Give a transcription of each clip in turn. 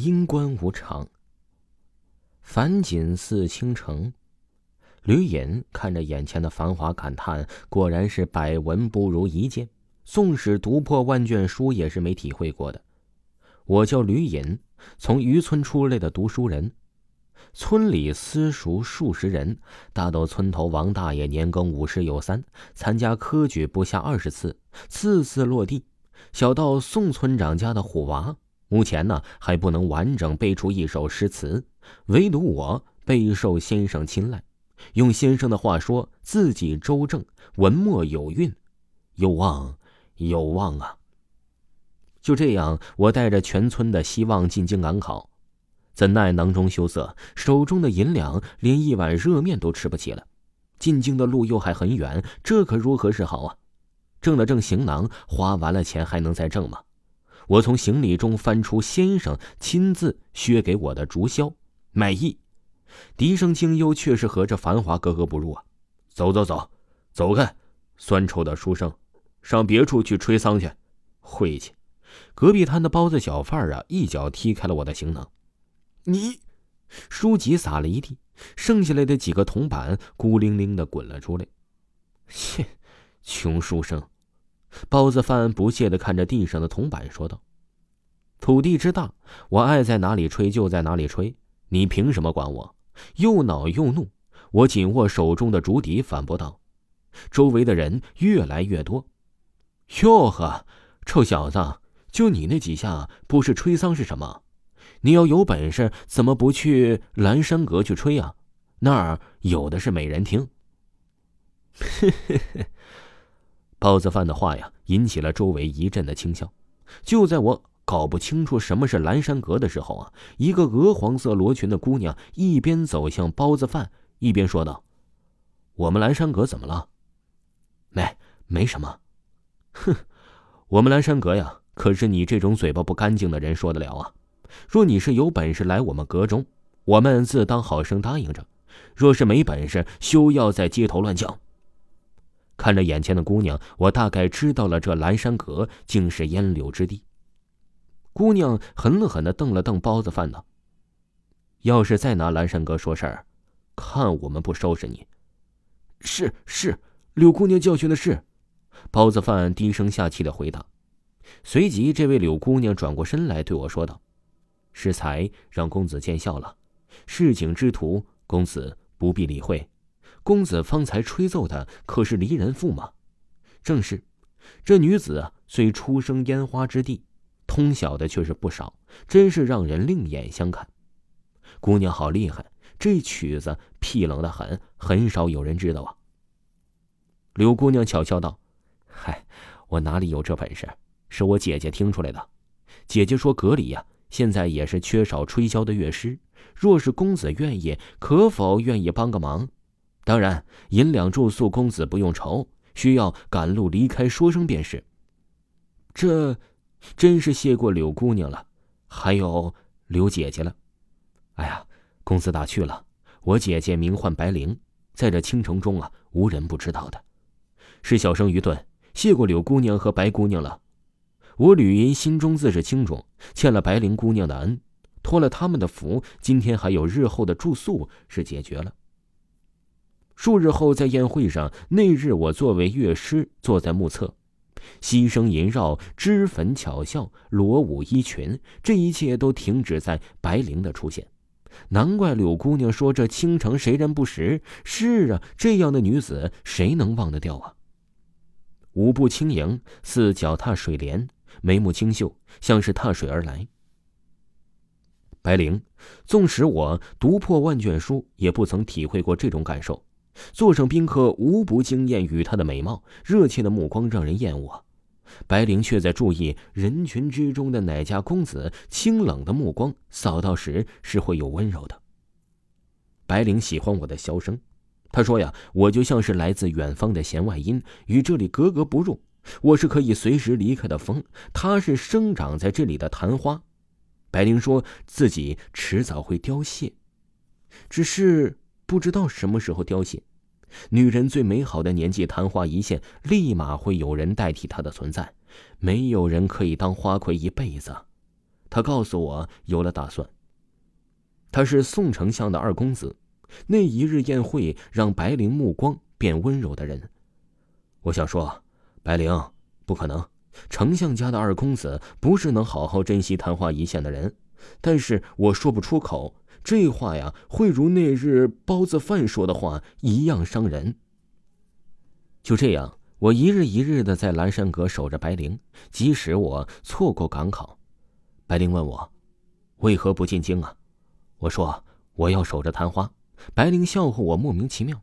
阴关无常。繁锦似倾城，吕隐看着眼前的繁华，感叹：果然是百闻不如一见。纵使读破万卷书，也是没体会过的。我叫吕隐，从渔村出来的读书人。村里私塾数十人，大到村头王大爷年羹五十有三，参加科举不下二十次，次次落地；小到宋村长家的虎娃，目前呢还不能完整背出一首诗词，唯独我备受先生青睐。用先生的话说，自己周正，文墨有韵，有望。有望啊！就这样，我带着全村的希望进京赶考，怎奈囊中羞涩，手中的银两连一碗热面都吃不起了。进京的路又还很远，这可如何是好啊？挣了挣行囊，花完了钱还能再挣吗？我从行李中翻出先生亲自削给我的竹箫，满意。笛声清幽，却是和这繁华格格不入啊！走走走，走。开！酸臭的书生。上别处去吹丧去，晦气！隔壁摊的包子小贩啊，一脚踢开了我的行囊。你，书籍撒了一地，剩下来的几个铜板孤零零的滚了出来。切，穷书生！包子贩不屑的看着地上的铜板，说道：“土地之大，我爱在哪里吹就在哪里吹，你凭什么管我？”又恼又怒，我紧握手中的竹笛，反驳道：“周围的人越来越多。”哟呵，臭小子，就你那几下，不是吹丧是什么？你要有本事，怎么不去蓝山阁去吹啊？那儿有的是美人听。嘿嘿嘿，包子饭的话呀，引起了周围一阵的轻笑。就在我搞不清楚什么是蓝山阁的时候啊，一个鹅黄色罗裙的姑娘一边走向包子饭，一边说道：“我们蓝山阁怎么了？没，没什么。”哼，我们蓝山阁呀，可是你这种嘴巴不干净的人说得了啊？若你是有本事来我们阁中，我们自当好生答应着；若是没本事，休要在街头乱叫。看着眼前的姑娘，我大概知道了，这蓝山阁竟是烟柳之地。姑娘狠狠的瞪了瞪包子饭道，要是再拿蓝山阁说事儿，看我们不收拾你！是是，柳姑娘教训的是。包子饭低声下气的回答，随即这位柳姑娘转过身来对我说道：“适才让公子见笑了，市井之徒，公子不必理会。公子方才吹奏的可是离人赋吗？正是。这女子虽出生烟花之地，通晓的却是不少，真是让人另眼相看。姑娘好厉害，这曲子僻冷的很，很少有人知道啊。”柳姑娘巧笑道。嗨，我哪里有这本事？是我姐姐听出来的。姐姐说阁里呀，现在也是缺少吹箫的乐师。若是公子愿意，可否愿意帮个忙？当然，银两住宿公子不用愁，需要赶路离开说声便是。这，真是谢过柳姑娘了，还有柳姐姐了。哎呀，公子打趣了。我姐姐名唤白灵，在这青城中啊，无人不知道的。是小生愚钝。谢过柳姑娘和白姑娘了，我吕银心中自是清楚，欠了白灵姑娘的恩，托了他们的福，今天还有日后的住宿是解决了。数日后在宴会上，那日我作为乐师坐在幕侧，溪声萦绕，脂粉巧笑，罗舞衣裙，这一切都停止在白灵的出现。难怪柳姑娘说这倾城谁人不识？是啊，这样的女子谁能忘得掉啊？舞步轻盈，似脚踏水莲；眉目清秀，像是踏水而来。白灵，纵使我读破万卷书，也不曾体会过这种感受。座上宾客无不惊艳于她的美貌，热切的目光让人厌恶。白灵却在注意人群之中的哪家公子，清冷的目光扫到时是会有温柔的。白灵喜欢我的箫声。他说：“呀，我就像是来自远方的弦外音，与这里格格不入。我是可以随时离开的风，他是生长在这里的昙花。”白灵说自己迟早会凋谢，只是不知道什么时候凋谢。女人最美好的年纪，昙花一现，立马会有人代替她的存在，没有人可以当花魁一辈子。他告诉我有了打算。他是宋丞相的二公子，那一日宴会让白灵目光变温柔的人。我想说，白灵，不可能，丞相家的二公子不是能好好珍惜昙花一现的人。但是我说不出口，这话呀，会如那日包子饭说的话一样伤人。就这样，我一日一日的在蓝山阁守着白灵，即使我错过赶考。白灵问我，为何不进京啊？我说我要守着昙花。白灵笑话我莫名其妙。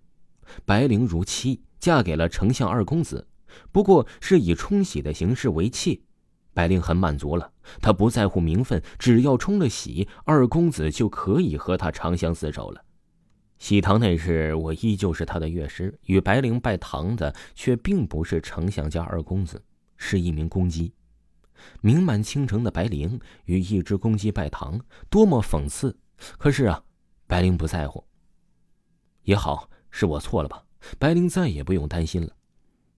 白灵如妻，嫁给了丞相二公子，不过是以冲喜的形式为妾。白灵很满足了，她不在乎名分，只要冲了喜，二公子就可以和她长相厮守了。喜堂那日，我依旧是他的乐师，与白灵拜堂的却并不是丞相家二公子，是一名公鸡。名满倾城的白灵与一只公鸡拜堂，多么讽刺！可是啊，白灵不在乎。也好，是我错了吧？白灵再也不用担心了。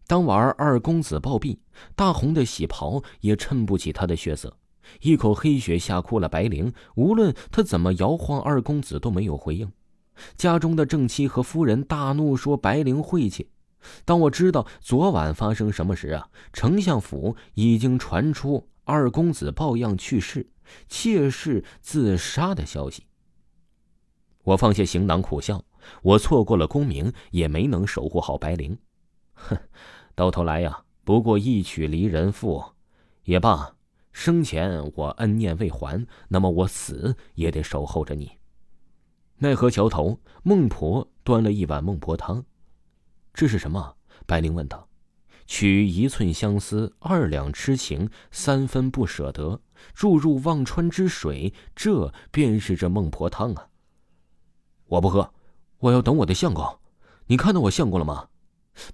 当晚，二公子暴毙，大红的喜袍也衬不起他的血色，一口黑血吓哭了白灵。无论他怎么摇晃，二公子都没有回应。家中的正妻和夫人大怒，说白灵晦气。当我知道昨晚发生什么时啊，丞相府已经传出二公子抱恙去世，妾室自杀的消息。我放下行囊，苦笑。我错过了功名，也没能守护好白灵。哼，到头来呀，不过一曲离人赋。也罢，生前我恩念未还，那么我死也得守候着你。奈何桥头，孟婆端了一碗孟婆汤。这是什么？白灵问道。取一寸相思，二两痴情，三分不舍得，注入忘川之水，这便是这孟婆汤啊！我不喝，我要等我的相公。你看到我相公了吗？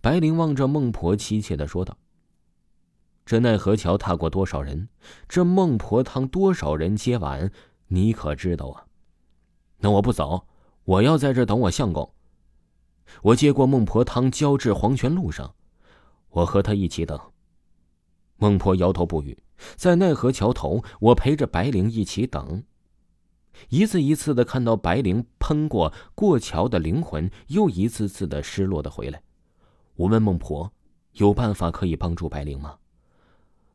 白灵望着孟婆，凄切的说道：“这奈何桥踏过多少人？这孟婆汤多少人接完？你可知道啊？那我不走，我要在这等我相公。我接过孟婆汤，交至黄泉路上。”我和他一起等。孟婆摇头不语，在奈何桥头，我陪着白灵一起等。一次一次的看到白灵喷过过桥的灵魂，又一次次的失落的回来。我问孟婆：“有办法可以帮助白灵吗？”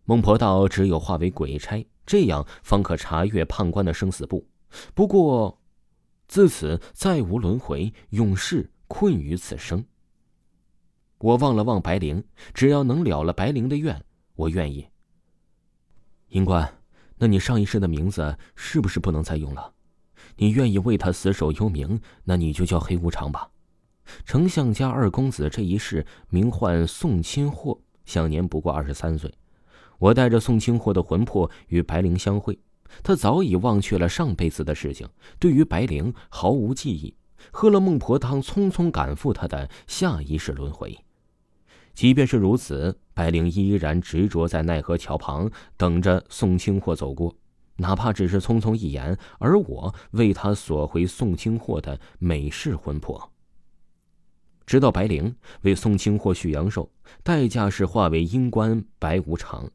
孟婆道：“只有化为鬼差，这样方可查阅判官的生死簿。不过，自此再无轮回，永世困于此生。”我望了望白灵，只要能了了白灵的愿，我愿意。银官，那你上一世的名字是不是不能再用了？你愿意为他死守幽冥，那你就叫黑无常吧。丞相家二公子这一世名唤宋清货，享年不过二十三岁。我带着宋清货的魂魄与白灵相会，他早已忘却了上辈子的事情，对于白灵毫无记忆，喝了孟婆汤，匆匆赶赴他的下一世轮回。即便是如此，白灵依然执着在奈何桥旁，等着宋清货走过，哪怕只是匆匆一眼。而我为他索回宋清货的美式魂魄，直到白灵为宋清或续阳寿，代价是化为阴官白无常。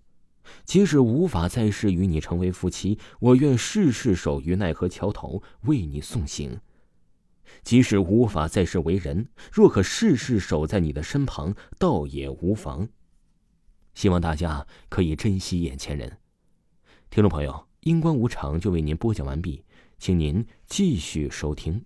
即使无法再世与你成为夫妻，我愿世世守于奈何桥头，为你送行。即使无法再世为人，若可世世守在你的身旁，倒也无妨。希望大家可以珍惜眼前人。听众朋友，阴关无常就为您播讲完毕，请您继续收听。